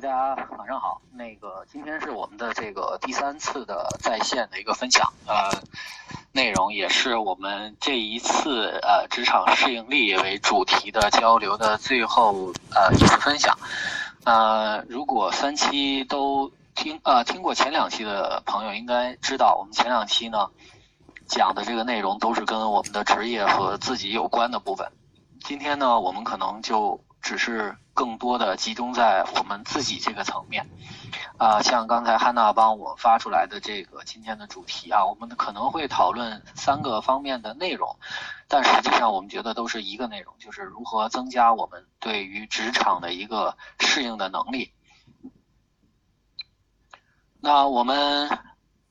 大家晚上好。那个今天是我们的这个第三次的在线的一个分享，呃，内容也是我们这一次呃职场适应力为主题的交流的最后呃一次分享。呃，如果三期都听呃听过前两期的朋友，应该知道我们前两期呢讲的这个内容都是跟我们的职业和自己有关的部分。今天呢，我们可能就只是更多的集中在我们自己这个层面，啊，像刚才汉娜帮我发出来的这个今天的主题啊，我们可能会讨论三个方面的内容，但实际上我们觉得都是一个内容，就是如何增加我们对于职场的一个适应的能力。那我们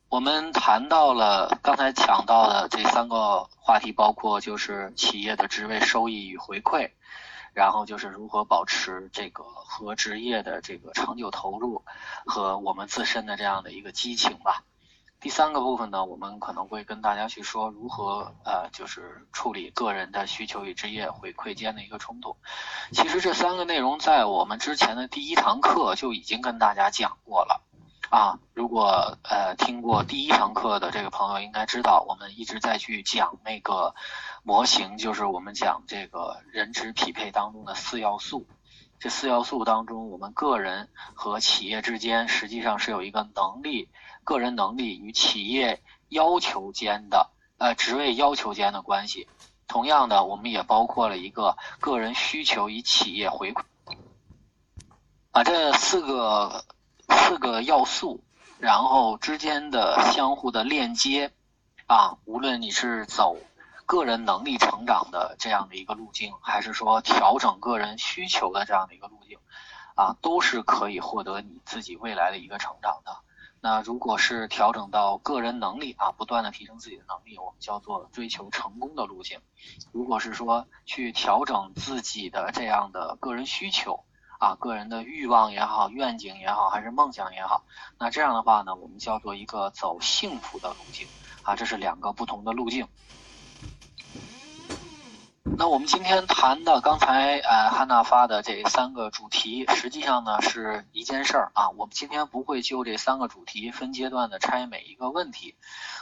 我们谈到了刚才讲到的这三个话题，包括就是企业的职位收益与回馈。然后就是如何保持这个和职业的这个长久投入，和我们自身的这样的一个激情吧。第三个部分呢，我们可能会跟大家去说如何呃，就是处理个人的需求与职业回馈间的一个冲突。其实这三个内容在我们之前的第一堂课就已经跟大家讲过了啊。如果呃听过第一堂课的这个朋友应该知道，我们一直在去讲那个。模型就是我们讲这个人职匹配当中的四要素，这四要素当中，我们个人和企业之间实际上是有一个能力，个人能力与企业要求间的呃职位要求间的关系。同样的，我们也包括了一个个人需求与企业回馈，把这四个四个要素，然后之间的相互的链接啊，无论你是走。个人能力成长的这样的一个路径，还是说调整个人需求的这样的一个路径，啊，都是可以获得你自己未来的一个成长的。那如果是调整到个人能力啊，不断的提升自己的能力，我们叫做追求成功的路径。如果是说去调整自己的这样的个人需求啊，个人的欲望也好，愿景也好，还是梦想也好，那这样的话呢，我们叫做一个走幸福的路径啊，这是两个不同的路径。那我们今天谈的刚才呃汉娜发的这三个主题，实际上呢是一件事儿啊。我们今天不会就这三个主题分阶段的拆每一个问题，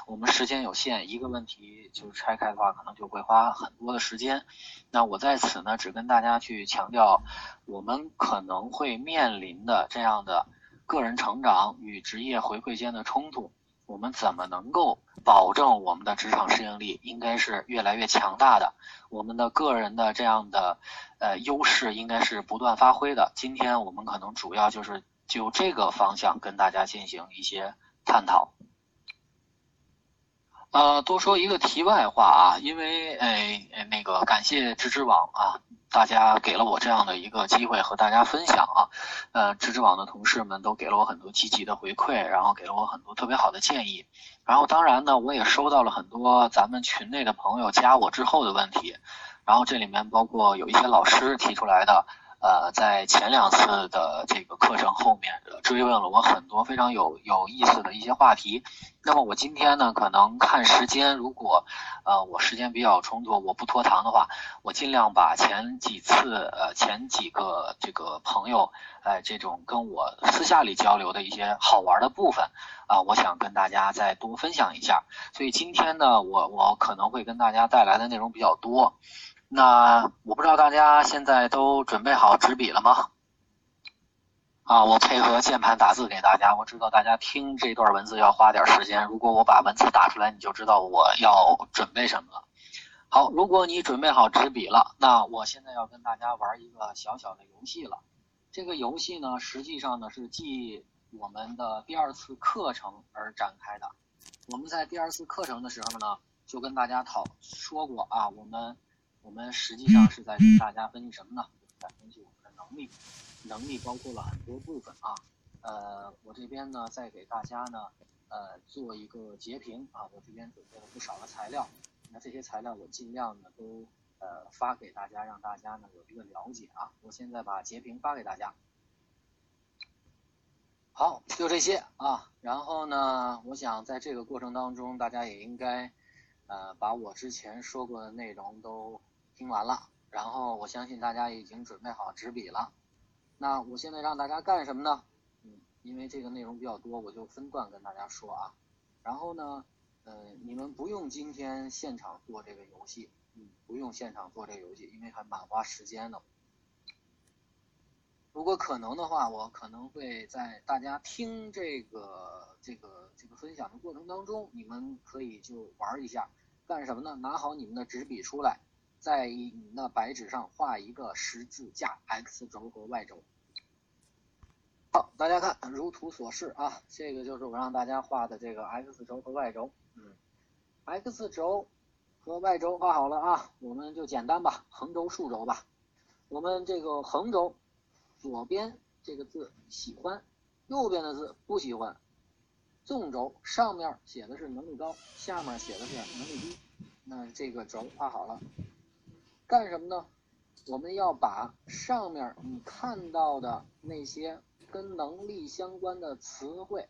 我们时间有限，一个问题就拆开的话，可能就会花很多的时间。那我在此呢，只跟大家去强调，我们可能会面临的这样的个人成长与职业回馈间的冲突。我们怎么能够保证我们的职场适应力应该是越来越强大的？我们的个人的这样的呃优势应该是不断发挥的。今天我们可能主要就是就这个方向跟大家进行一些探讨。呃，多说一个题外话啊，因为诶那个感谢知知网啊。大家给了我这样的一个机会和大家分享啊，呃，知知网的同事们都给了我很多积极的回馈，然后给了我很多特别好的建议，然后当然呢，我也收到了很多咱们群内的朋友加我之后的问题，然后这里面包括有一些老师提出来的。呃，在前两次的这个课程后面追问了我很多非常有有意思的一些话题。那么我今天呢，可能看时间，如果呃我时间比较充足，我不拖堂的话，我尽量把前几次呃前几个这个朋友呃这种跟我私下里交流的一些好玩的部分啊，我想跟大家再多分享一下。所以今天呢，我我可能会跟大家带来的内容比较多。那我不知道大家现在都准备好纸笔了吗？啊，我配合键盘打字给大家。我知道大家听这段文字要花点时间，如果我把文字打出来，你就知道我要准备什么了。好，如果你准备好纸笔了，那我现在要跟大家玩一个小小的游戏了。这个游戏呢，实际上呢是继我们的第二次课程而展开的。我们在第二次课程的时候呢，就跟大家讨说过啊，我们。我们实际上是在跟大家分析什么呢？在分析我们的能力，能力包括了很多部分啊。呃，我这边呢，再给大家呢，呃，做一个截屏啊。我这边准备了不少的材料，那这些材料我尽量呢都呃发给大家，让大家呢有一个了解啊。我现在把截屏发给大家。好，就这些啊。然后呢，我想在这个过程当中，大家也应该呃把我之前说过的内容都。听完了，然后我相信大家已经准备好纸笔了。那我现在让大家干什么呢？嗯，因为这个内容比较多，我就分段跟大家说啊。然后呢，呃，你们不用今天现场做这个游戏，嗯，不用现场做这个游戏，因为还蛮花时间的。如果可能的话，我可能会在大家听这个这个这个分享的过程当中，你们可以就玩一下，干什么呢？拿好你们的纸笔出来，在你那白纸上画一个十字架，x 轴和 y 轴。好，大家看，如图所示啊，这个就是我让大家画的这个 x 轴和 y 轴。嗯，x 轴和 y 轴画好了啊，我们就简单吧，横轴、竖轴吧。我们这个横轴。左边这个字喜欢，右边的字不喜欢。纵轴上面写的是能力高，下面写的是能力低。那这个轴画好了，干什么呢？我们要把上面你看到的那些跟能力相关的词汇，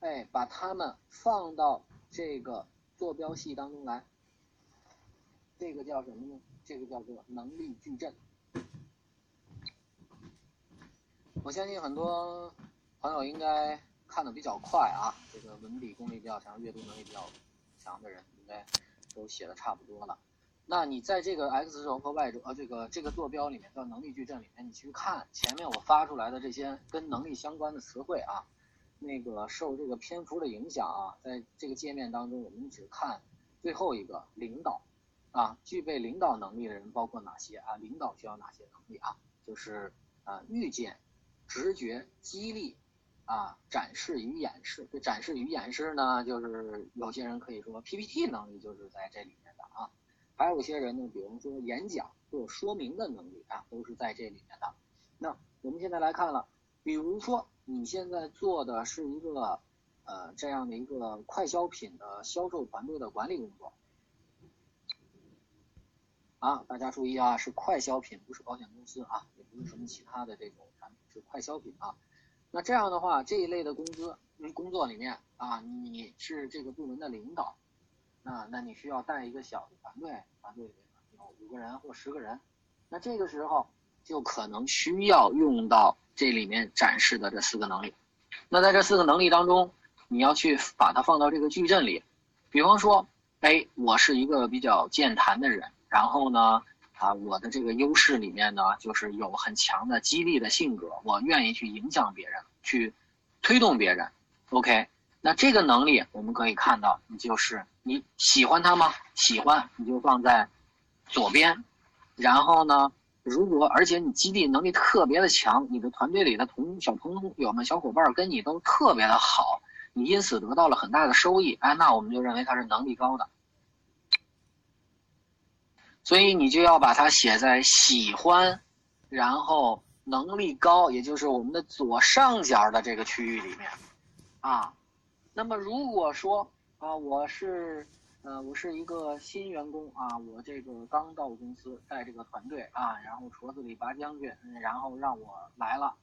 哎，把它们放到这个坐标系当中来。这个叫什么呢？这个叫做能力矩阵。我相信很多朋友应该看的比较快啊，这个文笔功力比较强、阅读能力比较强的人应该都写的差不多了。那你在这个 x 轴和 y 轴呃这个这个坐标里面叫能力矩阵里面，你去看前面我发出来的这些跟能力相关的词汇啊，那个受这个篇幅的影响啊，在这个界面当中，我们只看最后一个领导啊，具备领导能力的人包括哪些啊？领导需要哪些能力啊？就是啊预见。直觉、激励，啊，展示与演示。这展示与演示呢，就是有些人可以说 PPT 能力就是在这里面的啊，还有些人呢，比如说演讲或说明的能力啊，都是在这里面的。那我们现在来看了，比如说你现在做的是一个呃这样的一个快消品的销售团队的管理工作。啊，大家注意啊，是快消品，不是保险公司啊，也不是什么其他的这种产品，是快消品啊。那这样的话，这一类的工资，工作里面啊，你是这个部门的领导，那，那你需要带一个小的团队，团队里面有五个人或十个人，那这个时候就可能需要用到这里面展示的这四个能力。那在这四个能力当中，你要去把它放到这个矩阵里，比方说，哎，我是一个比较健谈的人。然后呢，啊，我的这个优势里面呢，就是有很强的激励的性格，我愿意去影响别人，去推动别人。OK，那这个能力我们可以看到，你就是你喜欢他吗？喜欢，你就放在左边。然后呢，如果而且你激励能力特别的强，你的团队里的同小朋友们、小伙伴跟你都特别的好，你因此得到了很大的收益，哎，那我们就认为他是能力高的。所以你就要把它写在喜欢，然后能力高，也就是我们的左上角的这个区域里面，啊，那么如果说啊，我是呃，我是一个新员工啊，我这个刚到公司带这个团队啊，然后矬子里拔将军，然后让我来了，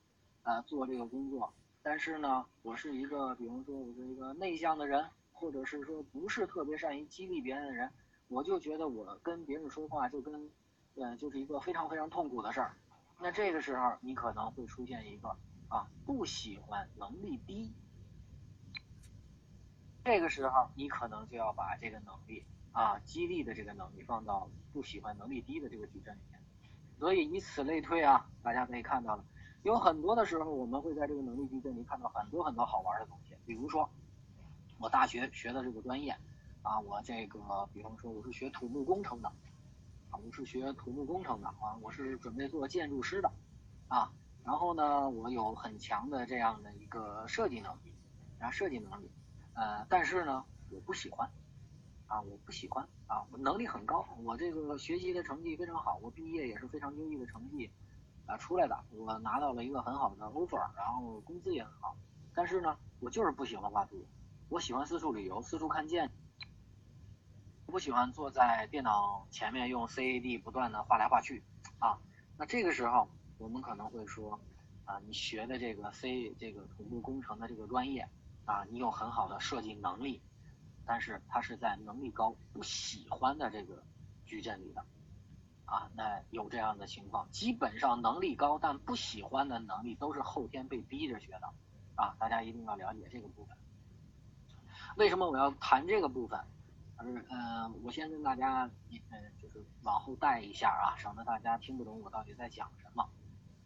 呃，做这个工作，但是呢，我是一个，比方说我是一个内向的人，或者是说不是特别善于激励别人的人。我就觉得我跟别人说话就跟，呃，就是一个非常非常痛苦的事儿。那这个时候你可能会出现一个啊，不喜欢能力低。这个时候你可能就要把这个能力啊，激励的这个能力放到不喜欢能力低的这个矩阵里面。所以以此类推啊，大家可以看到了，有很多的时候我们会在这个能力矩阵里看到很多很多好玩的东西。比如说，我大学学的这个专业。啊，我这个，比方说我是学土木工程的，啊，我是学土木工程的啊，我是准备做建筑师的，啊，然后呢，我有很强的这样的一个设计能力，啊，设计能力，呃，但是呢，我不喜欢，啊，我不喜欢，啊，我能力很高，我这个学习的成绩非常好，我毕业也是非常优异的成绩，啊，出来的，我拿到了一个很好的 offer，然后工资也很好，但是呢，我就是不喜欢画图，我喜欢四处旅游，四处看建。不喜欢坐在电脑前面用 CAD 不断的画来画去，啊，那这个时候我们可能会说，啊，你学的这个 C 这个土木工程的这个专业，啊，你有很好的设计能力，但是他是在能力高不喜欢的这个矩阵里的，啊，那有这样的情况，基本上能力高但不喜欢的能力都是后天被逼着学的，啊，大家一定要了解这个部分。为什么我要谈这个部分？是，嗯，我先跟大家，嗯，就是往后带一下啊，省得大家听不懂我到底在讲什么。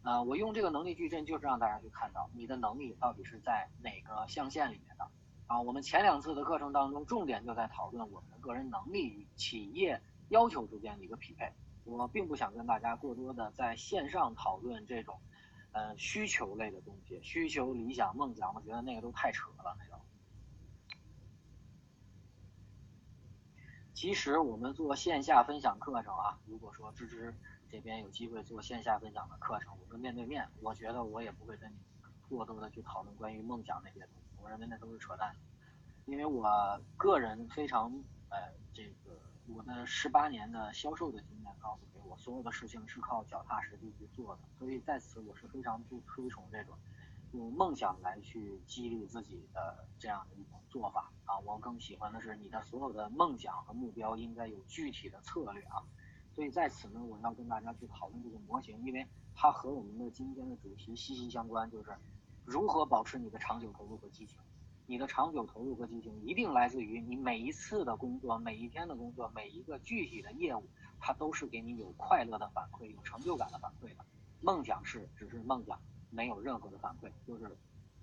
呃，我用这个能力矩阵就是让大家去看到你的能力到底是在哪个象限里面的。啊，我们前两次的课程当中，重点就在讨论我们的个人能力与企业要求之间的一个匹配。我并不想跟大家过多的在线上讨论这种，呃，需求类的东西，需求、理想、梦想，我觉得那个都太扯了，那个。其实我们做线下分享课程啊，如果说芝芝这边有机会做线下分享的课程，我们面对面，我觉得我也不会跟你过多的去讨论关于梦想那些东西，我认为那都是扯淡。因为我个人非常呃，这个我的十八年的销售的经验告诉给我，所有的事情是靠脚踏实地去做的，所以在此我是非常不推崇这种用梦想来去激励自己的这样的一种做法。啊，我更喜欢的是你的所有的梦想和目标应该有具体的策略啊，所以在此呢，我要跟大家去讨论这个模型，因为它和我们的今天的主题息息相关，就是如何保持你的长久投入和激情。你的长久投入和激情一定来自于你每一次的工作、每一天的工作、每一个具体的业务，它都是给你有快乐的反馈、有成就感的反馈的。梦想是只是梦想，没有任何的反馈，就是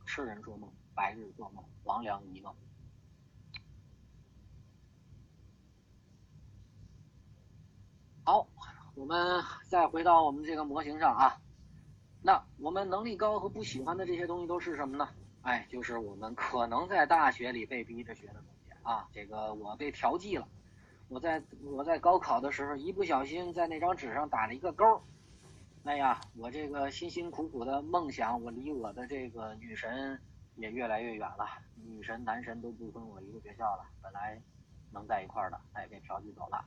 痴人说梦、白日做梦、黄粱一梦。好，我们再回到我们这个模型上啊。那我们能力高和不喜欢的这些东西都是什么呢？哎，就是我们可能在大学里被逼着学的东西啊。这个我被调剂了，我在我在高考的时候一不小心在那张纸上打了一个勾。哎呀，我这个辛辛苦苦的梦想，我离我的这个女神也越来越远了。女神男神都不跟我一个学校了，本来能在一块儿的，哎，被调剂走了。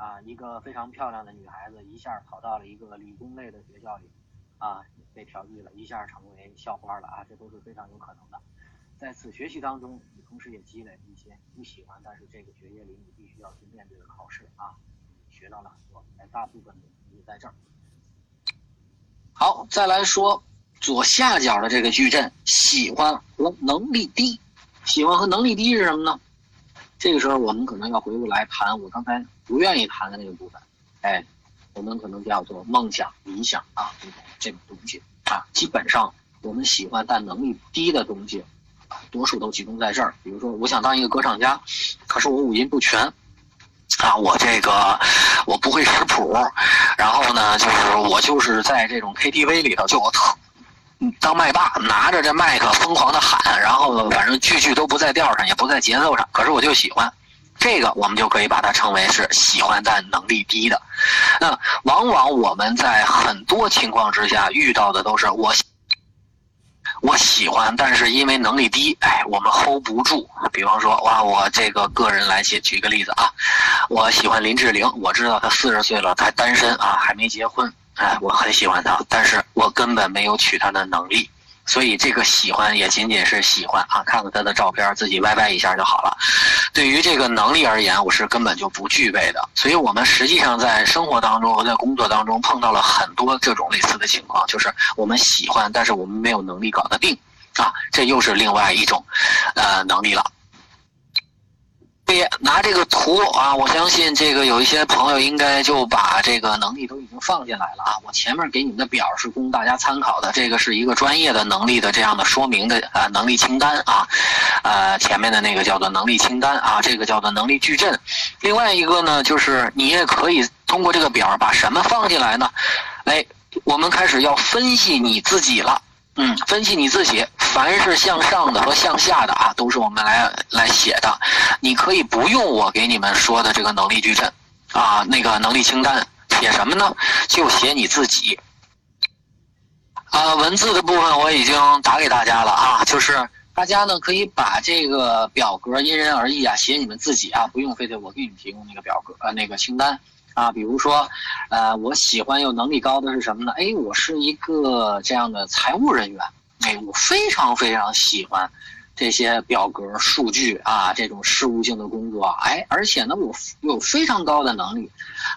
啊，一个非常漂亮的女孩子，一下跑到了一个理工类的学校里，啊，被调剂了，一下成为校花了啊，这都是非常有可能的。在此学习当中，你同时也积累了一些不喜欢，但是这个学业里你必须要去面对的考试啊，学到了很多，哎，大部分的也在这儿。好，再来说左下角的这个矩阵，喜欢和能力低，喜欢和能力低是什么呢？这个时候，我们可能要回过来谈我刚才不愿意谈的那个部分，哎，我们可能叫做梦想、理想啊，这种这种东西啊，基本上我们喜欢但能力低的东西，多数都集中在这儿。比如说，我想当一个歌唱家，可是我五音不全啊，我这个我不会识谱，然后呢，就是我就是在这种 KTV 里头，就我特。当麦霸拿着这麦克疯狂的喊，然后反正句句都不在调上，也不在节奏上，可是我就喜欢，这个我们就可以把它称为是喜欢但能力低的。那往往我们在很多情况之下遇到的都是我我喜欢，但是因为能力低，哎，我们 hold 不住。比方说，哇，我这个个人来举举个例子啊，我喜欢林志玲，我知道她四十岁了，她单身啊，还没结婚。哎，我很喜欢他，但是我根本没有娶她的能力，所以这个喜欢也仅仅是喜欢啊，看看他的照片，自己歪歪一下就好了。对于这个能力而言，我是根本就不具备的。所以我们实际上在生活当中和在工作当中碰到了很多这种类似的情况，就是我们喜欢，但是我们没有能力搞得定啊，这又是另外一种，呃，能力了。以拿这个图啊，我相信这个有一些朋友应该就把这个能力都已经放进来了啊。我前面给你们的表是供大家参考的，这个是一个专业的能力的这样的说明的啊能力清单啊，呃前面的那个叫做能力清单啊，这个叫做能力矩阵。另外一个呢，就是你也可以通过这个表把什么放进来呢？哎，我们开始要分析你自己了。嗯，分析你自己，凡是向上的和向下的啊，都是我们来来写的。你可以不用我给你们说的这个能力矩阵，啊，那个能力清单，写什么呢？就写你自己。啊，文字的部分我已经打给大家了啊，就是大家呢可以把这个表格因人而异啊，写你们自己啊，不用非得我给你提供那个表格呃那个清单。啊，比如说，呃，我喜欢有能力高的是什么呢？哎，我是一个这样的财务人员，哎，我非常非常喜欢这些表格、数据啊，这种事务性的工作，哎，而且呢，我有非常高的能力，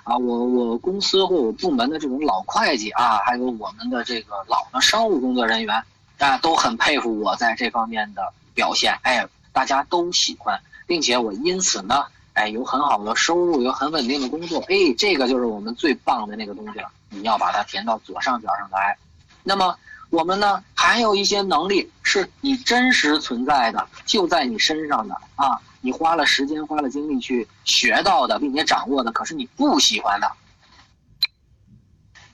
啊，我我公司或我部门的这种老会计啊，还有我们的这个老的商务工作人员啊，都很佩服我在这方面的表现，哎，大家都喜欢，并且我因此呢，哎，有很好的收入，有很稳定的工作，哎，这个就是我们最棒的那个东西了，你要把它填到左上角上来，那么。我们呢，还有一些能力是你真实存在的，就在你身上的啊，你花了时间、花了精力去学到的，并且掌握的，可是你不喜欢的。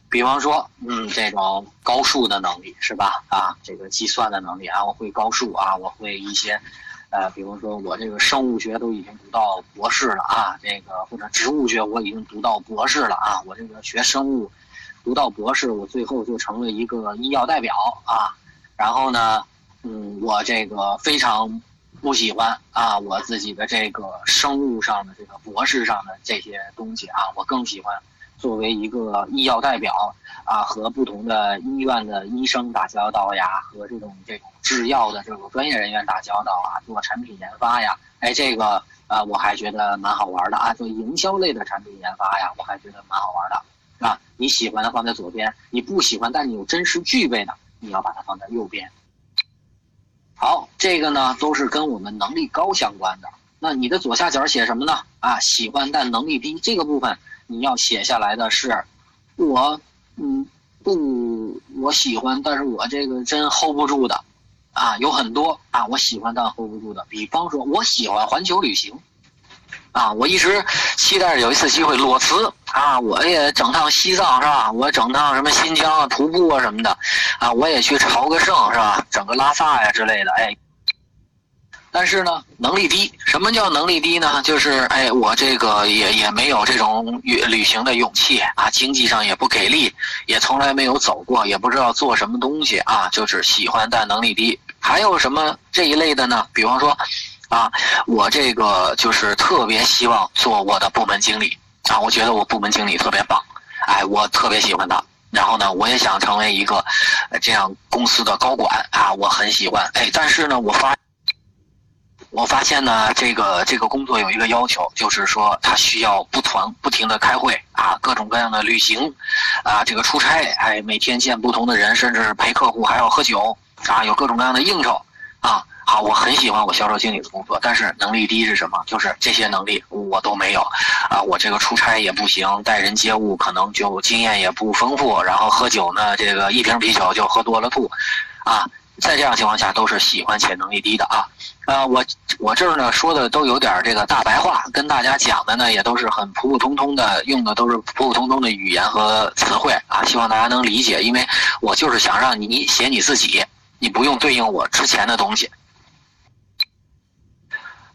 比方说，嗯，这种高数的能力是吧？啊，这个计算的能力啊，我会高数啊，我会一些，呃，比如说我这个生物学都已经读到博士了啊，这个或者植物学我已经读到博士了啊，我这个学生物。读到博士，我最后就成了一个医药代表啊。然后呢，嗯，我这个非常不喜欢啊，我自己的这个生物上的这个博士上的这些东西啊，我更喜欢作为一个医药代表啊，和不同的医院的医生打交道呀，和这种这种制药的这种专业人员打交道啊，做产品研发呀，哎，这个啊，我还觉得蛮好玩的啊，做营销类的产品研发呀，我还觉得蛮好玩的。啊，你喜欢的放在左边，你不喜欢但你有真实具备的，你要把它放在右边。好，这个呢都是跟我们能力高相关的。那你的左下角写什么呢？啊，喜欢但能力低这个部分你要写下来的是，我嗯不我喜欢，但是我这个真 hold 不住的，啊有很多啊我喜欢但 hold 不住的，比方说我喜欢环球旅行。啊，我一直期待着有一次机会裸辞啊，我也整趟西藏是吧？我整趟什么新疆啊、徒步啊什么的，啊，我也去朝个圣是吧？整个拉萨呀之类的，哎。但是呢，能力低。什么叫能力低呢？就是哎，我这个也也没有这种旅旅行的勇气啊，经济上也不给力，也从来没有走过，也不知道做什么东西啊，就是喜欢但能力低。还有什么这一类的呢？比方说。啊，我这个就是特别希望做我的部门经理啊！我觉得我部门经理特别棒，哎，我特别喜欢他。然后呢，我也想成为一个这样公司的高管啊，我很喜欢。哎，但是呢，我发我发现呢，这个这个工作有一个要求，就是说他需要不团不停的开会啊，各种各样的旅行啊，这个出差，哎，每天见不同的人，甚至陪客户还要喝酒啊，有各种各样的应酬啊。好，我很喜欢我销售经理的工作，但是能力低是什么？就是这些能力我都没有，啊，我这个出差也不行，待人接物可能就经验也不丰富，然后喝酒呢，这个一瓶啤酒就喝多了吐，啊，在这样情况下都是喜欢且能力低的啊，啊，我我这儿呢说的都有点这个大白话，跟大家讲的呢也都是很普普通通的，用的都是普普通通的语言和词汇啊，希望大家能理解，因为我就是想让你写你自己，你不用对应我之前的东西。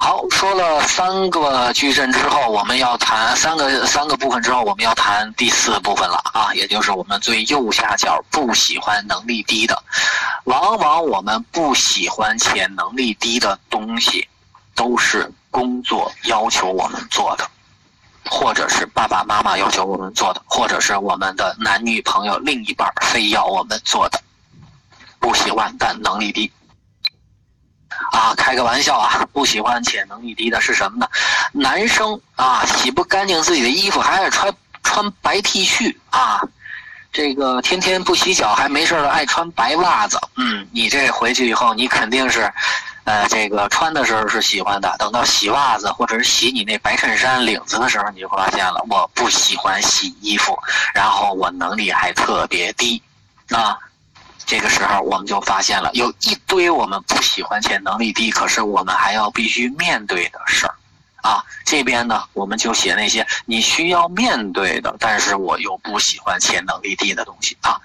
好，说了三个矩阵之后，我们要谈三个三个部分之后，我们要谈第四部分了啊，也就是我们最右下角不喜欢能力低的。往往我们不喜欢且能力低的东西，都是工作要求我们做的，或者是爸爸妈妈要求我们做的，或者是我们的男女朋友另一半非要我们做的。不喜欢但能力低。啊，开个玩笑啊！不喜欢且能力低的是什么呢？男生啊，洗不干净自己的衣服，还爱穿穿白 T 恤啊，这个天天不洗脚还没事的爱穿白袜子。嗯，你这回去以后，你肯定是，呃，这个穿的时候是喜欢的，等到洗袜子或者是洗你那白衬衫领子的时候，你就发现了，我不喜欢洗衣服，然后我能力还特别低，啊。这个时候，我们就发现了有一堆我们不喜欢且能力低，可是我们还要必须面对的事儿，啊，这边呢，我们就写那些你需要面对的，但是我又不喜欢且能力低的东西啊。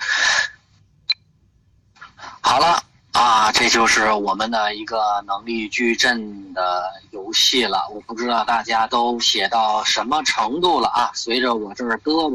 好了，啊，这就是我们的一个能力矩阵的游戏了。我不知道大家都写到什么程度了啊？随着我这儿胳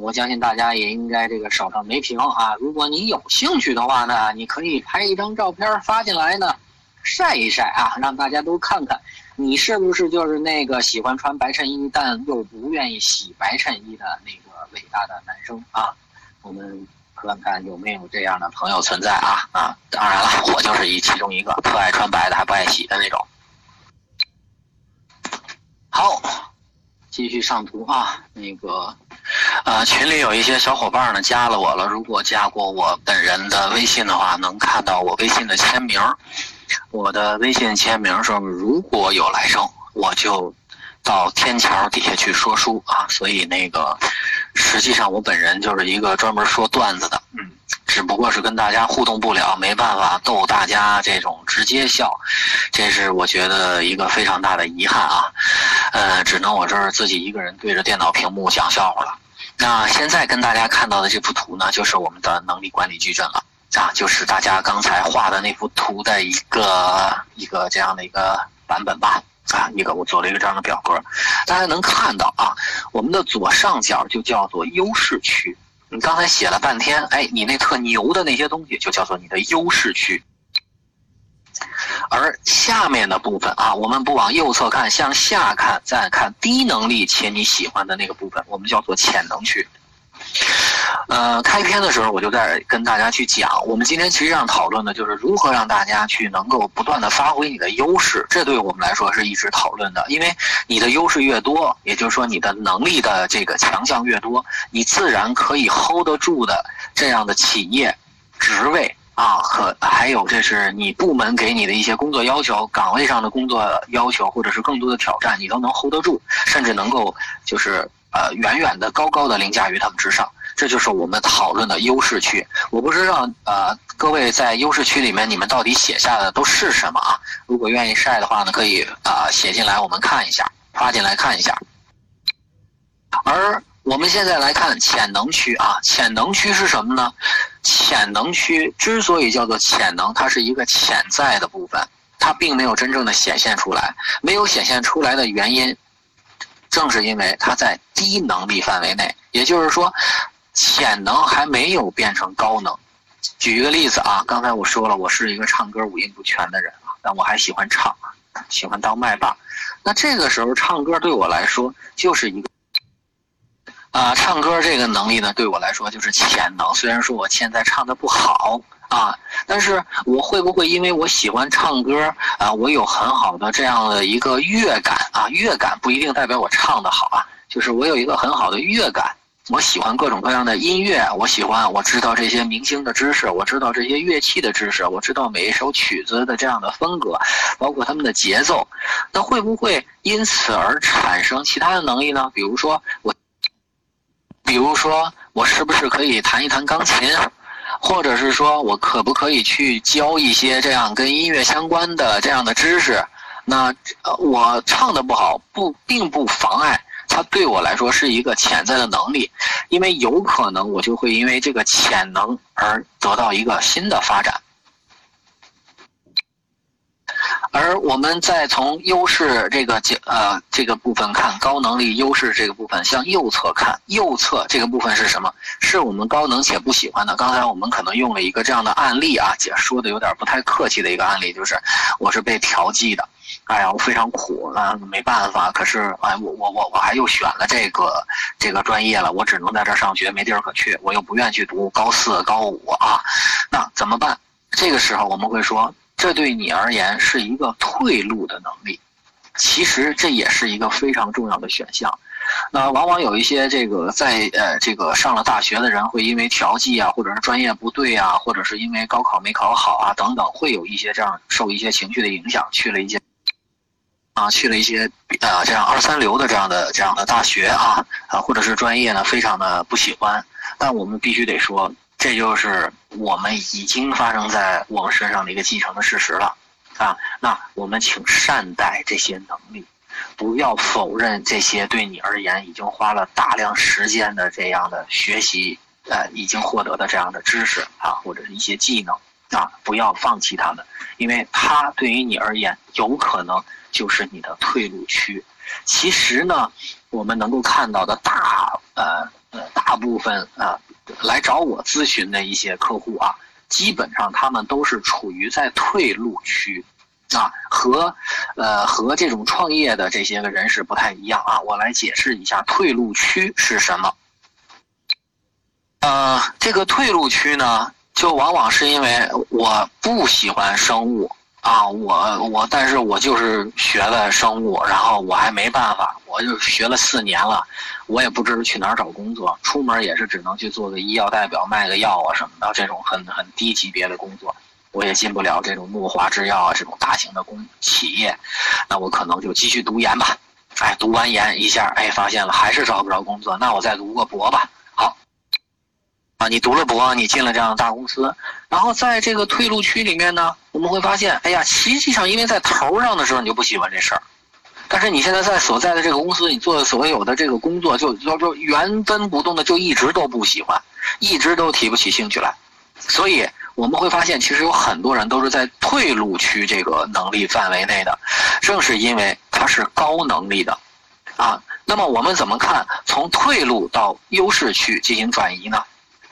我相信大家也应该这个手上没屏啊。如果你有兴趣的话呢，你可以拍一张照片发进来呢，晒一晒啊，让大家都看看你是不是就是那个喜欢穿白衬衣但又不愿意洗白衬衣的那个伟大的男生啊。我们看看有没有这样的朋友存在啊啊！当然了，我就是一其中一个，特爱穿白的还不爱洗的那种。好，继续上图啊，那个。呃，群里有一些小伙伴呢加了我了。如果加过我本人的微信的话，能看到我微信的签名。我的微信签名上如果有来生，我就到天桥底下去说书啊。所以那个，实际上我本人就是一个专门说段子的，嗯，只不过是跟大家互动不了，没办法逗大家这种直接笑，这是我觉得一个非常大的遗憾啊。呃，只能我这儿自己一个人对着电脑屏幕讲笑话了。那现在跟大家看到的这幅图呢，就是我们的能力管理矩阵了啊，就是大家刚才画的那幅图的一个一个这样的一个版本吧啊，一个我做了一个这样的表格，大家能看到啊，我们的左上角就叫做优势区，你刚才写了半天，哎，你那特牛的那些东西就叫做你的优势区。而下面的部分啊，我们不往右侧看，向下看，再看低能力且你喜欢的那个部分，我们叫做潜能区。呃，开篇的时候我就在跟大家去讲，我们今天其实上讨论的就是如何让大家去能够不断的发挥你的优势，这对我们来说是一直讨论的，因为你的优势越多，也就是说你的能力的这个强项越多，你自然可以 hold 得住的这样的企业职位。啊，和还有这是你部门给你的一些工作要求，岗位上的工作要求，或者是更多的挑战，你都能 hold 得住，甚至能够就是呃远远的高高的凌驾于他们之上。这就是我们讨论的优势区。我不知道呃各位在优势区里面你们到底写下的都是什么啊？如果愿意晒的话呢，可以啊写进来我们看一下，发进来看一下。而我们现在来看潜能区啊，潜能区是什么呢？潜能区之所以叫做潜能，它是一个潜在的部分，它并没有真正的显现出来。没有显现出来的原因，正是因为它在低能力范围内，也就是说，潜能还没有变成高能。举一个例子啊，刚才我说了，我是一个唱歌五音不全的人啊，但我还喜欢唱，喜欢当麦霸。那这个时候唱歌对我来说就是一个。啊，唱歌这个能力呢，对我来说就是潜能。虽然说我现在唱的不好啊，但是我会不会因为我喜欢唱歌啊，我有很好的这样的一个乐感啊？乐感不一定代表我唱的好啊，就是我有一个很好的乐感。我喜欢各种各样的音乐，我喜欢我知道这些明星的知识，我知道这些乐器的知识，我知道每一首曲子的这样的风格，包括他们的节奏。那会不会因此而产生其他的能力呢？比如说我。比如说，我是不是可以弹一弹钢琴，或者是说我可不可以去教一些这样跟音乐相关的这样的知识？那我唱的不好，不并不妨碍它对我来说是一个潜在的能力，因为有可能我就会因为这个潜能而得到一个新的发展。而我们再从优势这个呃这个部分看高能力优势这个部分，向右侧看，右侧这个部分是什么？是我们高能且不喜欢的。刚才我们可能用了一个这样的案例啊，姐说的有点不太客气的一个案例，就是我是被调剂的，哎呀，我非常苦啊，没办法。可是哎，我我我我还又选了这个这个专业了，我只能在这上学，没地儿可去，我又不愿去读高四高五啊，那怎么办？这个时候我们会说。这对你而言是一个退路的能力，其实这也是一个非常重要的选项。那往往有一些这个在呃这个上了大学的人，会因为调剂啊，或者是专业不对啊，或者是因为高考没考好啊等等，会有一些这样受一些情绪的影响，去了一些啊去了一些啊这样二三流的这样的这样的大学啊啊，或者是专业呢非常的不喜欢。但我们必须得说。这就是我们已经发生在我们身上的一个继承的事实了，啊，那我们请善待这些能力，不要否认这些对你而言已经花了大量时间的这样的学习，呃，已经获得的这样的知识啊，或者是一些技能啊，不要放弃他们，因为它对于你而言有可能就是你的退路区。其实呢，我们能够看到的大呃呃大部分啊。来找我咨询的一些客户啊，基本上他们都是处于在退路区，啊，和，呃，和这种创业的这些个人士不太一样啊。我来解释一下退路区是什么。呃，这个退路区呢，就往往是因为我不喜欢生物啊，我我，但是我就是学了生物，然后我还没办法，我就学了四年了，我也不知道去哪儿找工作，出门也是只能去做个医药代表，卖个药啊什么的，这种很很低级别的工作，我也进不了这种诺华制药啊这种大型的公企业，那我可能就继续读研吧，哎，读完研一下，哎，发现了还是找不着工作，那我再读个博吧。啊，你读了博，你进了这样的大公司，然后在这个退路区里面呢，我们会发现，哎呀，实际上因为在头上的时候你就不喜欢这事儿，但是你现在在所在的这个公司，你做的所有的这个工作，就就就原封不动的就一直都不喜欢，一直都提不起兴趣来，所以我们会发现，其实有很多人都是在退路区这个能力范围内的，正是因为他是高能力的，啊，那么我们怎么看从退路到优势区进行转移呢？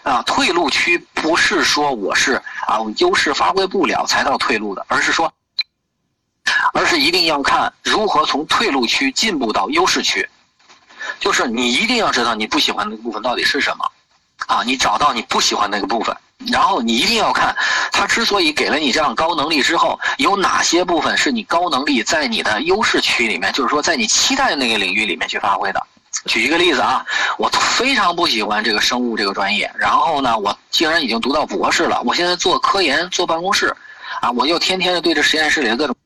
啊，退路区不是说我是啊优势发挥不了才到退路的，而是说，而是一定要看如何从退路区进步到优势区，就是你一定要知道你不喜欢那个部分到底是什么，啊，你找到你不喜欢那个部分，然后你一定要看他之所以给了你这样高能力之后，有哪些部分是你高能力在你的优势区里面，就是说在你期待的那个领域里面去发挥的。举一个例子啊，我非常不喜欢这个生物这个专业，然后呢，我竟然已经读到博士了。我现在做科研，做办公室，啊，我又天天的对着实验室里的各种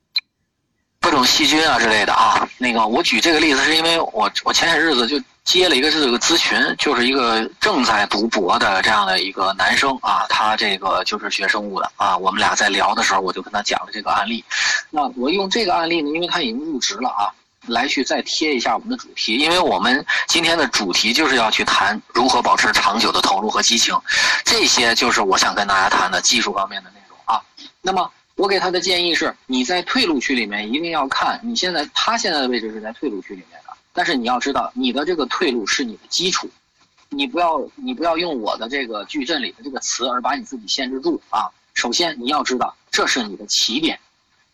各种细菌啊之类的啊。那个，我举这个例子是因为我我前些日子就接了一个这个咨询，就是一个正在读博的这样的一个男生啊，他这个就是学生物的啊。我们俩在聊的时候，我就跟他讲了这个案例。那我用这个案例呢，因为他已经入职了啊。来去再贴一下我们的主题，因为我们今天的主题就是要去谈如何保持长久的投入和激情，这些就是我想跟大家谈的技术方面的内容啊。那么我给他的建议是，你在退路区里面一定要看你现在他现在的位置是在退路区里面的，但是你要知道你的这个退路是你的基础，你不要你不要用我的这个矩阵里的这个词而把你自己限制住啊。首先你要知道这是你的起点。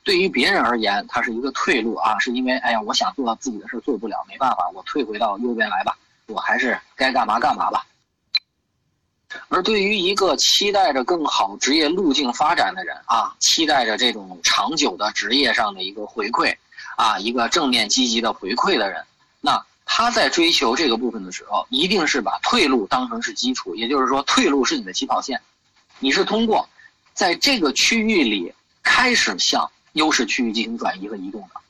对于别人而言，它是一个退路啊，是因为哎呀，我想做自己的事做不了，没办法，我退回到右边来吧，我还是该干嘛干嘛吧。而对于一个期待着更好职业路径发展的人啊，期待着这种长久的职业上的一个回馈啊，一个正面积极的回馈的人，那他在追求这个部分的时候，一定是把退路当成是基础，也就是说，退路是你的起跑线，你是通过在这个区域里开始向。优势区域进行转移和移动的，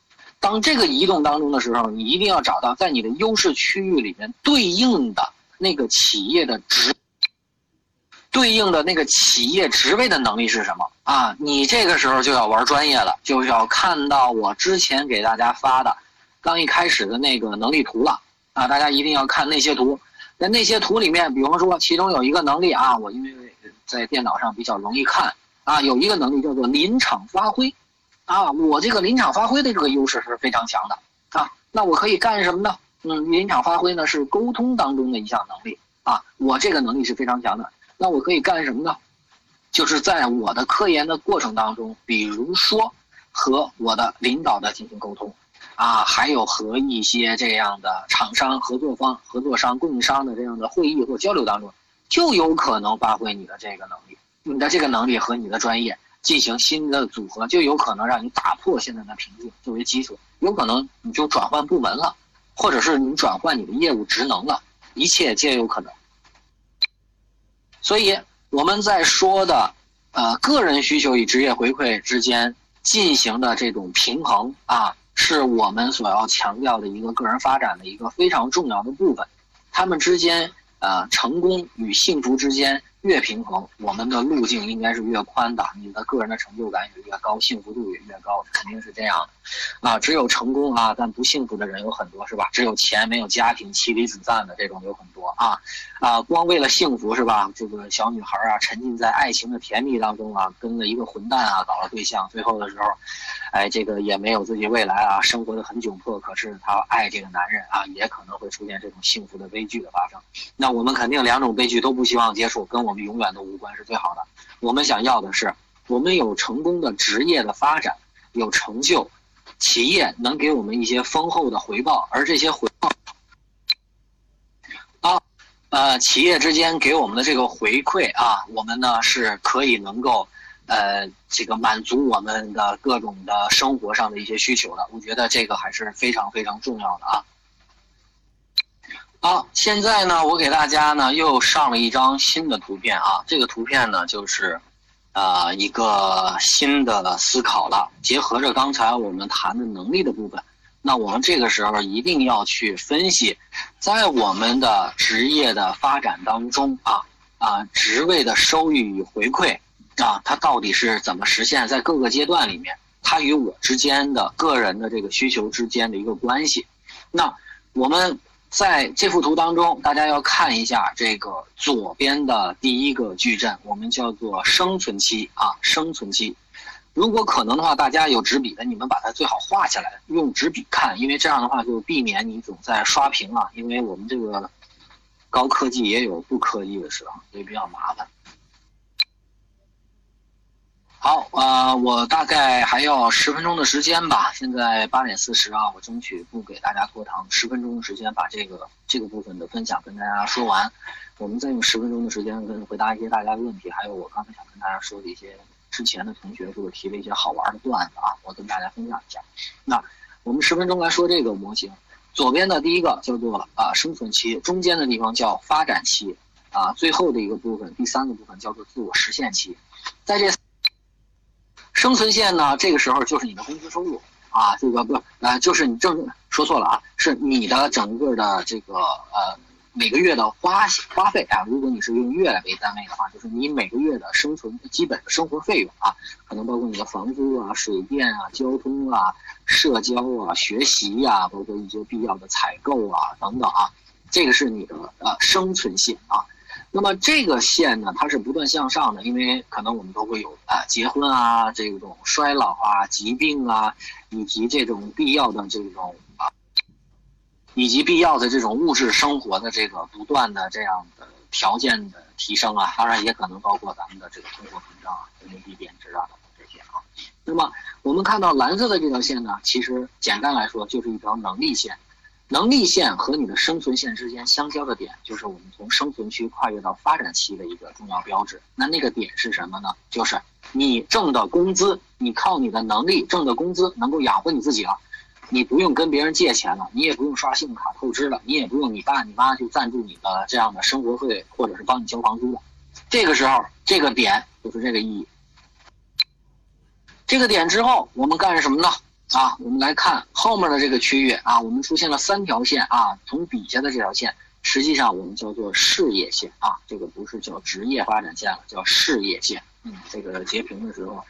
当这个移动当中的时候，你一定要找到在你的优势区域里面对应的那个企业的职，对应的那个企业职位的能力是什么啊？你这个时候就要玩专业了，就要看到我之前给大家发的刚一开始的那个能力图了啊！大家一定要看那些图，在那些图里面，比方说其中有一个能力啊，我因为在电脑上比较容易看啊，有一个能力叫做临场发挥。啊，我这个临场发挥的这个优势是非常强的啊。那我可以干什么呢？嗯，临场发挥呢是沟通当中的一项能力啊。我这个能力是非常强的。那我可以干什么呢？就是在我的科研的过程当中，比如说和我的领导的进行沟通啊，还有和一些这样的厂商、合作方、合作商、供应商的这样的会议或交流当中，就有可能发挥你的这个能力，你的这个能力和你的专业。进行新的组合，就有可能让你打破现在的瓶颈作为基础，有可能你就转换部门了，或者是你转换你的业务职能了，一切皆有可能。所以我们在说的，呃，个人需求与职业回馈之间进行的这种平衡啊，是我们所要强调的一个个人发展的一个非常重要的部分，他们之间，呃，成功与幸福之间。越平衡，我们的路径应该是越宽的，你的个人的成就感也越高，幸福度也越高，肯定是这样的。啊，只有成功啊，但不幸福的人有很多，是吧？只有钱没有家庭，妻离子散的这种有很多啊。啊，光为了幸福是吧？这个小女孩啊，沉浸在爱情的甜蜜当中啊，跟了一个混蛋啊，搞了对象，最后的时候，哎，这个也没有自己未来啊，生活的很窘迫。可是她爱这个男人啊，也可能会出现这种幸福的悲剧的发生。那我们肯定两种悲剧都不希望接触，跟我。我们永远都无关是最好的。我们想要的是，我们有成功的职业的发展，有成就，企业能给我们一些丰厚的回报，而这些回报啊，呃，企业之间给我们的这个回馈啊，我们呢是可以能够，呃，这个满足我们的各种的生活上的一些需求的。我觉得这个还是非常非常重要的啊。好，现在呢，我给大家呢又上了一张新的图片啊，这个图片呢就是，呃，一个新的思考了，结合着刚才我们谈的能力的部分。那我们这个时候一定要去分析，在我们的职业的发展当中啊啊，职位的收益与回馈啊，它到底是怎么实现？在各个阶段里面，它与我之间的个人的这个需求之间的一个关系。那我们在这幅图当中，大家要看一下这个左边的第一个矩阵，我们叫做生存期啊，生存期。如果可能的话，大家有纸笔的，你们把它最好画下来，用纸笔看，因为这样的话就避免你总在刷屏了。因为我们这个高科技也有不科技的时候，所以比较麻烦。好，呃，我大概还要十分钟的时间吧。现在八点四十啊，我争取不给大家拖堂，十分钟的时间把这个这个部分的分享跟大家说完。我们再用十分钟的时间跟回答一些大家的问题，还有我刚才想跟大家说的一些。之前的同学给我提了一些好玩的段子啊，我跟大家分享一下。那我们十分钟来说这个模型，左边的第一个叫做啊生存期，中间的地方叫发展期，啊最后的一个部分，第三个部分叫做自我实现期。在这生存线呢，这个时候就是你的工资收入啊，这个不呃就是你正说错了啊，是你的整个的这个呃。每个月的花花费啊，如果你是用月来为单位的话，就是你每个月的生存基本的生活费用啊，可能包括你的房租啊、水电啊、交通啊、社交啊、学习呀，包括一些必要的采购啊等等啊，这个是你的呃生存线啊。那么这个线呢，它是不断向上的，因为可能我们都会有啊结婚啊、这种衰老啊、疾病啊，以及这种必要的这种啊。以及必要的这种物质生活的这个不断的这样的条件的提升啊，当然也可能包括咱们的这个通货膨胀啊、人民币贬值啊等等这些啊。那么我们看到蓝色的这条线呢，其实简单来说就是一条能力线。能力线和你的生存线之间相交的点，就是我们从生存区跨越到发展期的一个重要标志。那那个点是什么呢？就是你挣的工资，你靠你的能力挣的工资能够养活你自己了。你不用跟别人借钱了，你也不用刷信用卡透支了，你也不用你爸你妈去赞助你的这样的生活费，或者是帮你交房租了。这个时候，这个点就是这个意义。这个点之后，我们干什么呢？啊，我们来看后面的这个区域啊，我们出现了三条线啊，从底下的这条线，实际上我们叫做事业线啊，这个不是叫职业发展线了，叫事业线。嗯，这个截屏的时候。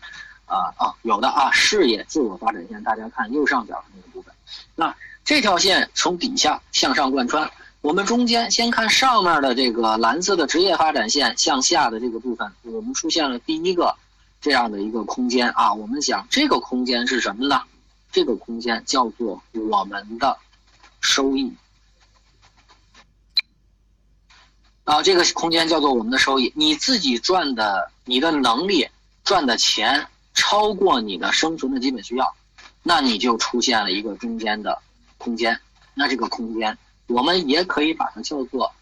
啊啊，有的啊，事业自我发展线，大家看右上角那个部分。那这条线从底下向上贯穿，我们中间先看上面的这个蓝色的职业发展线向下的这个部分，我们出现了第一个这样的一个空间啊。我们讲这个空间是什么呢？这个空间叫做我们的收益啊，这个空间叫做我们的收益。你自己赚的，你的能力赚的钱。超过你的生存的基本需要，那你就出现了一个中间的空间。那这个空间，我们也可以把它叫做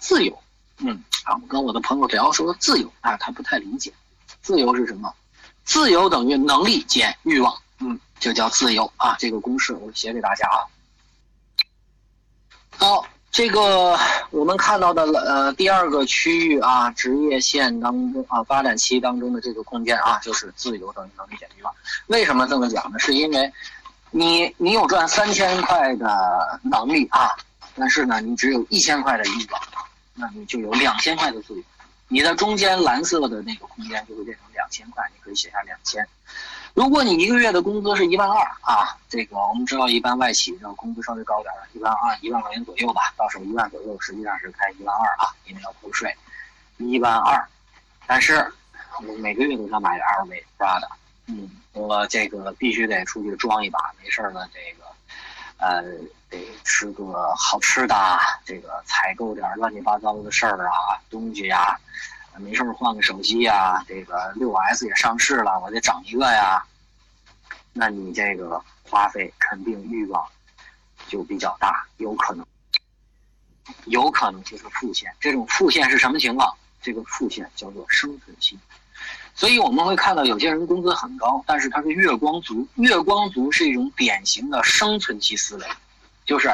自由。嗯，啊，我跟我的朋友聊说自由啊，他不太理解，自由是什么？自由等于能力减欲望。嗯，就叫自由啊。这个公式我写给大家啊。好。这个我们看到的呃第二个区域啊，职业线当中啊，发展期当中的这个空间啊，就是自由等于能力减欲望。为什么这么讲呢？是因为，你你有赚三千块的能力啊，但是呢，你只有一千块的欲望，那你就有两千块的自由。你的中间蓝色的那个空间就会变成两千块，你可以写下两千。如果你一个月的工资是一万二啊，这个我们知道一般外企的工资稍微高点儿，一万二一万块钱左右吧，到手一万左右，实际上是开一万二啊，因为要扣税，一万二。但是我每个月都想买个 LV、Prada，嗯，我这个必须得出去装一把，没事儿呢，这个呃得吃个好吃的，这个采购点乱七八糟的事儿啊东西呀。没事换个手机呀，这个六 S 也上市了，我得整一个呀。那你这个花费肯定欲望就比较大，有可能。有可能就是负线。这种负线是什么情况？这个负线叫做生存期。所以我们会看到有些人工资很高，但是他是月光族。月光族是一种典型的生存期思维，就是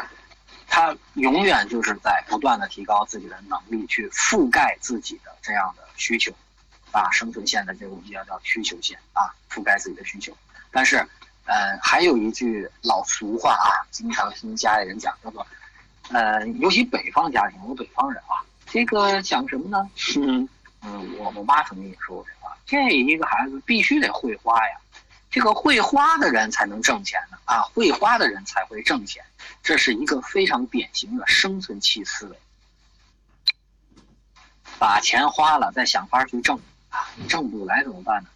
他永远就是在不断的提高自己的能力，去覆盖自己的这样的需求，啊，生存线的这个我们叫叫需求线啊，覆盖自己的需求。但是，呃，还有一句老俗话啊，经常听家里人讲，叫做，呃，尤其北方家庭，我北方人啊，这个讲什么呢？嗯嗯，我我妈曾经也说过这话。这一个孩子必须得会花呀，这个会花的人才能挣钱呢啊，会花的人才会挣钱，这是一个非常典型的生存期思维。把钱花了，再想法去挣啊，挣不来怎么办呢？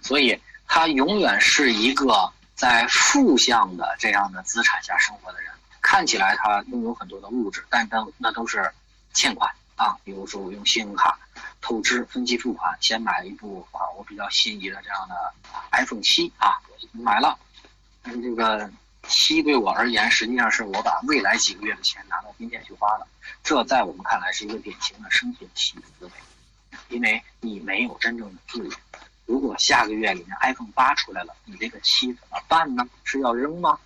所以他永远是一个在负向的这样的资产下生活的人。看起来他拥有很多的物质，但都那都是欠款啊，比如说我用信用卡。透支分期付款，先买了一部啊，我比较心仪的这样的 iPhone 七啊，买了。但是这个七对我而言，实际上是我把未来几个月的钱拿到今天去花了。这在我们看来是一个典型的生存期思维，因为你没有真正的自由。如果下个月里面 iPhone 八出来了，你这个七怎么办呢？是要扔吗？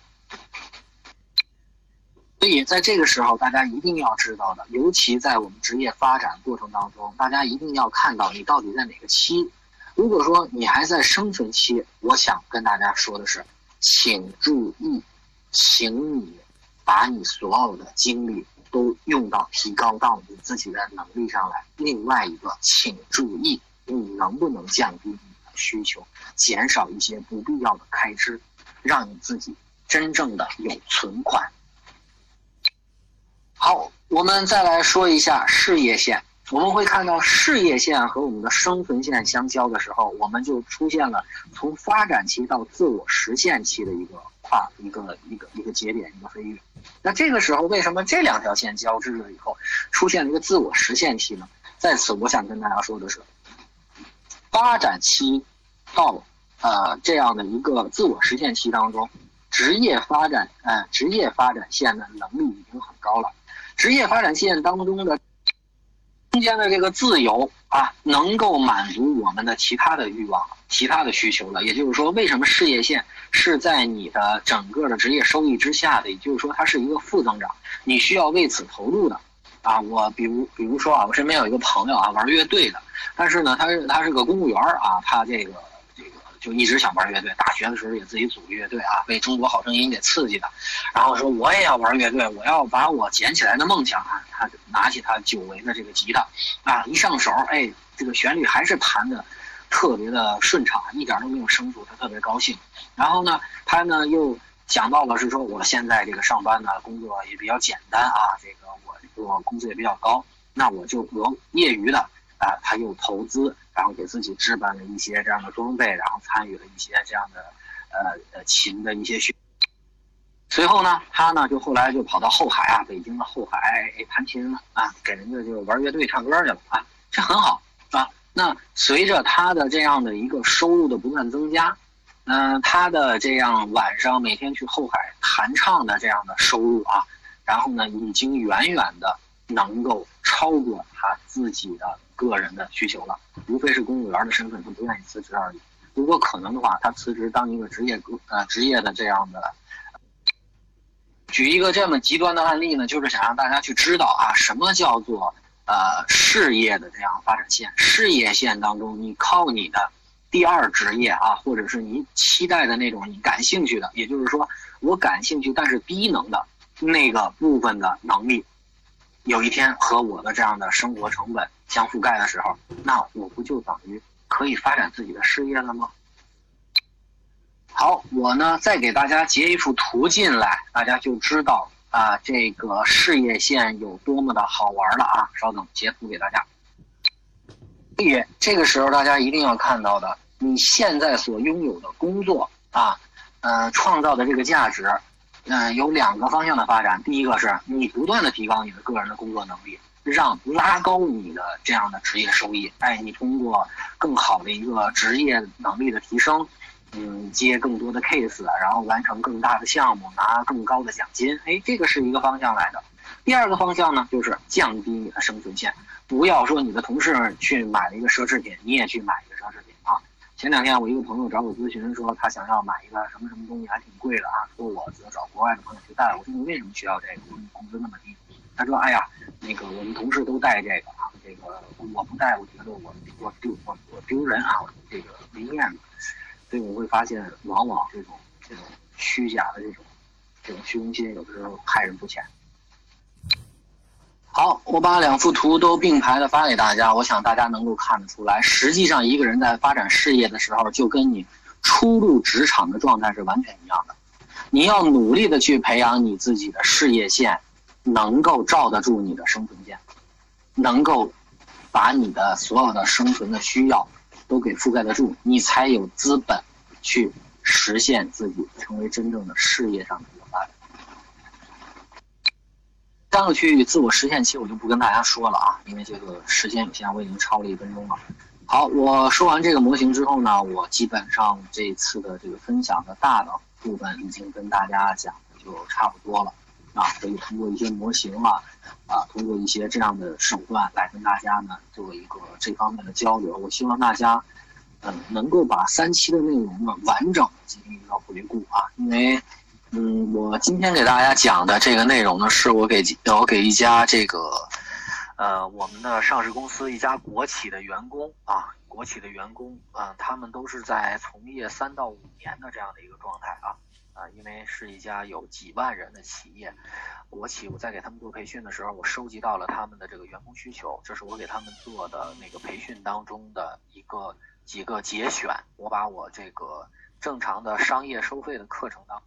所以，在这个时候，大家一定要知道的，尤其在我们职业发展过程当中，大家一定要看到你到底在哪个期。如果说你还在生存期，我想跟大家说的是，请注意，请你把你所有的精力都用到提高到你自己的能力上来。另外一个，请注意，你能不能降低你的需求，减少一些不必要的开支，让你自己真正的有存款。好，我们再来说一下事业线。我们会看到事业线和我们的生存线相交的时候，我们就出现了从发展期到自我实现期的一个跨一个一个一个节点一个飞跃。那这个时候，为什么这两条线交织了以后出现了一个自我实现期呢？在此，我想跟大家说的是，发展期到呃这样的一个自我实现期当中，职业发展呃职业发展线的能力已经很高了。职业发展线当中的间的这个自由啊，能够满足我们的其他的欲望、其他的需求了。也就是说，为什么事业线是在你的整个的职业收益之下的？也就是说，它是一个负增长，你需要为此投入的啊。我比如，比如说啊，我身边有一个朋友啊，玩乐队的，但是呢，他是他是个公务员啊，他这个。就一直想玩乐队，大学的时候也自己组乐队啊，被中国好声音给刺激的，然后说我也要玩乐队，我要把我捡起来的梦想啊，他拿起他久违的这个吉他，啊，一上手，哎，这个旋律还是弹的特别的顺畅，一点都没有生疏，他特别高兴。然后呢，他呢又想到了是说，我现在这个上班呢工作也比较简单啊，这个我我工资也比较高，那我就额业余的。啊，他又投资，然后给自己置办了一些这样的装备，然后参与了一些这样的，呃呃琴的一些学。随后呢，他呢就后来就跑到后海啊，北京的后海弹琴了啊，给人家就玩乐队唱歌去了啊，这很好啊。那随着他的这样的一个收入的不断增加，嗯，他的这样晚上每天去后海弹唱的这样的收入啊，然后呢，已经远远的能够超过他自己的。个人的需求了，无非是公务员的身份，他不愿意辞职而已。如果可能的话，他辞职当一个职业呃职业的这样的。举一个这么极端的案例呢，就是想让大家去知道啊，什么叫做呃事业的这样发展线。事业线当中，你靠你的第二职业啊，或者是你期待的那种你感兴趣的，也就是说我感兴趣但是低能的那个部分的能力。有一天和我的这样的生活成本相覆盖的时候，那我不就等于可以发展自己的事业了吗？好，我呢再给大家截一幅图进来，大家就知道啊这个事业线有多么的好玩了啊！稍等，截图给大家。所以这个时候大家一定要看到的，你现在所拥有的工作啊，呃，创造的这个价值。嗯，有两个方向的发展。第一个是你不断的提高你的个人的工作能力，让拉高你的这样的职业收益。哎，你通过更好的一个职业能力的提升，嗯，接更多的 case，然后完成更大的项目，拿更高的奖金。哎，这个是一个方向来的。第二个方向呢，就是降低你的生存线，不要说你的同事去买了一个奢侈品，你也去买。前两天我一个朋友找我咨询说，他想要买一个什么什么东西，还挺贵的啊，说我找国外的朋友去带，我说你为什么需要这个？你工资那么低？他说，哎呀，那个我们同事都带这个啊，这个我不带，我觉得我我丢我我丢人啊，这个没面子。所以我会发现，往往这种这种虚假的这种这种虚荣心，有的时候害人不浅。好，我把两幅图都并排的发给大家，我想大家能够看得出来，实际上一个人在发展事业的时候，就跟你初入职场的状态是完全一样的。你要努力的去培养你自己的事业线，能够罩得住你的生存线，能够把你的所有的生存的需要。都给覆盖得住，你才有资本去实现自己，成为真正的事业上的三个区域自我实现期我就不跟大家说了啊，因为这个时间有限，我已经超了一分钟了。好，我说完这个模型之后呢，我基本上这次的这个分享的大的部分已经跟大家讲的就差不多了。啊，可以通过一些模型啊，啊，通过一些这样的手段来跟大家呢做一个这方面的交流。我希望大家，嗯，能够把三期的内容呢完整进行一个回顾啊，因为，嗯，我今天给大家讲的这个内容呢，是我给我给一家这个，呃，我们的上市公司一家国企的员工啊，国企的员工啊，他们都是在从业三到五年的这样的一个状态啊。啊，因为是一家有几万人的企业，国企，我在给他们做培训的时候，我收集到了他们的这个员工需求，这是我给他们做的那个培训当中的一个几个节选，我把我这个正常的商业收费的课程当，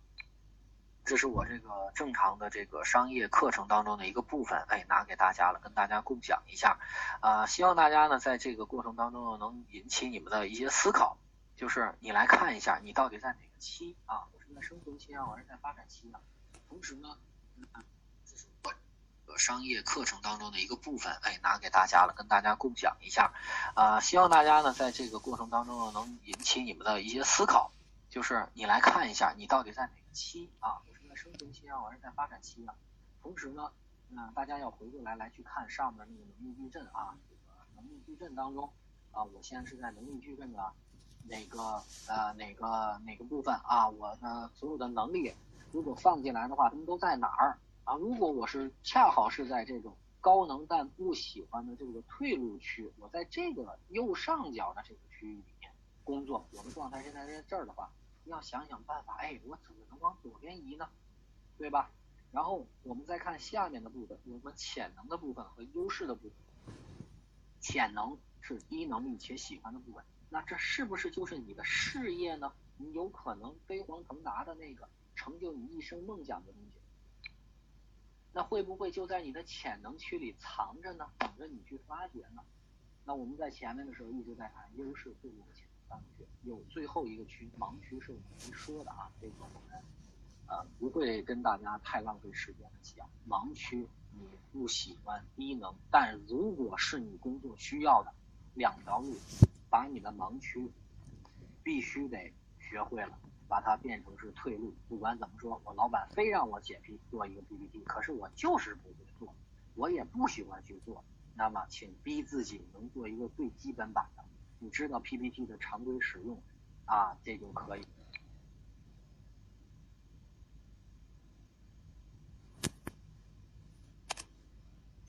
这是我这个正常的这个商业课程当中的一个部分，哎，拿给大家了，跟大家共享一下，啊，希望大家呢在这个过程当中能引起你们的一些思考，就是你来看一下，你到底在哪个期啊？我是在生存期啊，我是在发展期啊。同时呢，这是我呃商业课程当中的一个部分，哎，拿给大家了，跟大家共享一下。啊，希望大家呢在这个过程当中能引起你们的一些思考，就是你来看一下，你到底在哪个期啊？生存期啊，我是在发展期啊。同时呢，嗯，大家要回过来来去看上面那个能力矩阵啊，这个能力矩阵当中啊，我现在是在能力矩阵的。哪个呃哪个哪个部分啊？我的所有的能力，如果放进来的话，他们都在哪儿啊？如果我是恰好是在这种高能但不喜欢的这个退路区，我在这个右上角的这个区域里面工作，我的状态现在在这儿的话，要想想办法，哎，我怎么能往左边移呢？对吧？然后我们再看下面的部分，我们潜能的部分和优势的部分，潜能是低能力且喜欢的部分。那这是不是就是你的事业呢？你有可能飞黄腾达的那个成就你一生梦想的东西，那会不会就在你的潜能区里藏着呢？等着你去发掘呢？那我们在前面的时候一直在谈优势对应潜能区，有最后一个区盲区是我们没说的啊，这个我们不会跟大家太浪费时间的讲。盲区你不喜欢低能，但如果是你工作需要的两条路。把你的盲区必须得学会了，把它变成是退路。不管怎么说，我老板非让我解 P 做一个 PPT，可是我就是不会做，我也不喜欢去做。那么，请逼自己能做一个最基本版的，你知道 PPT 的常规使用啊，这就可以。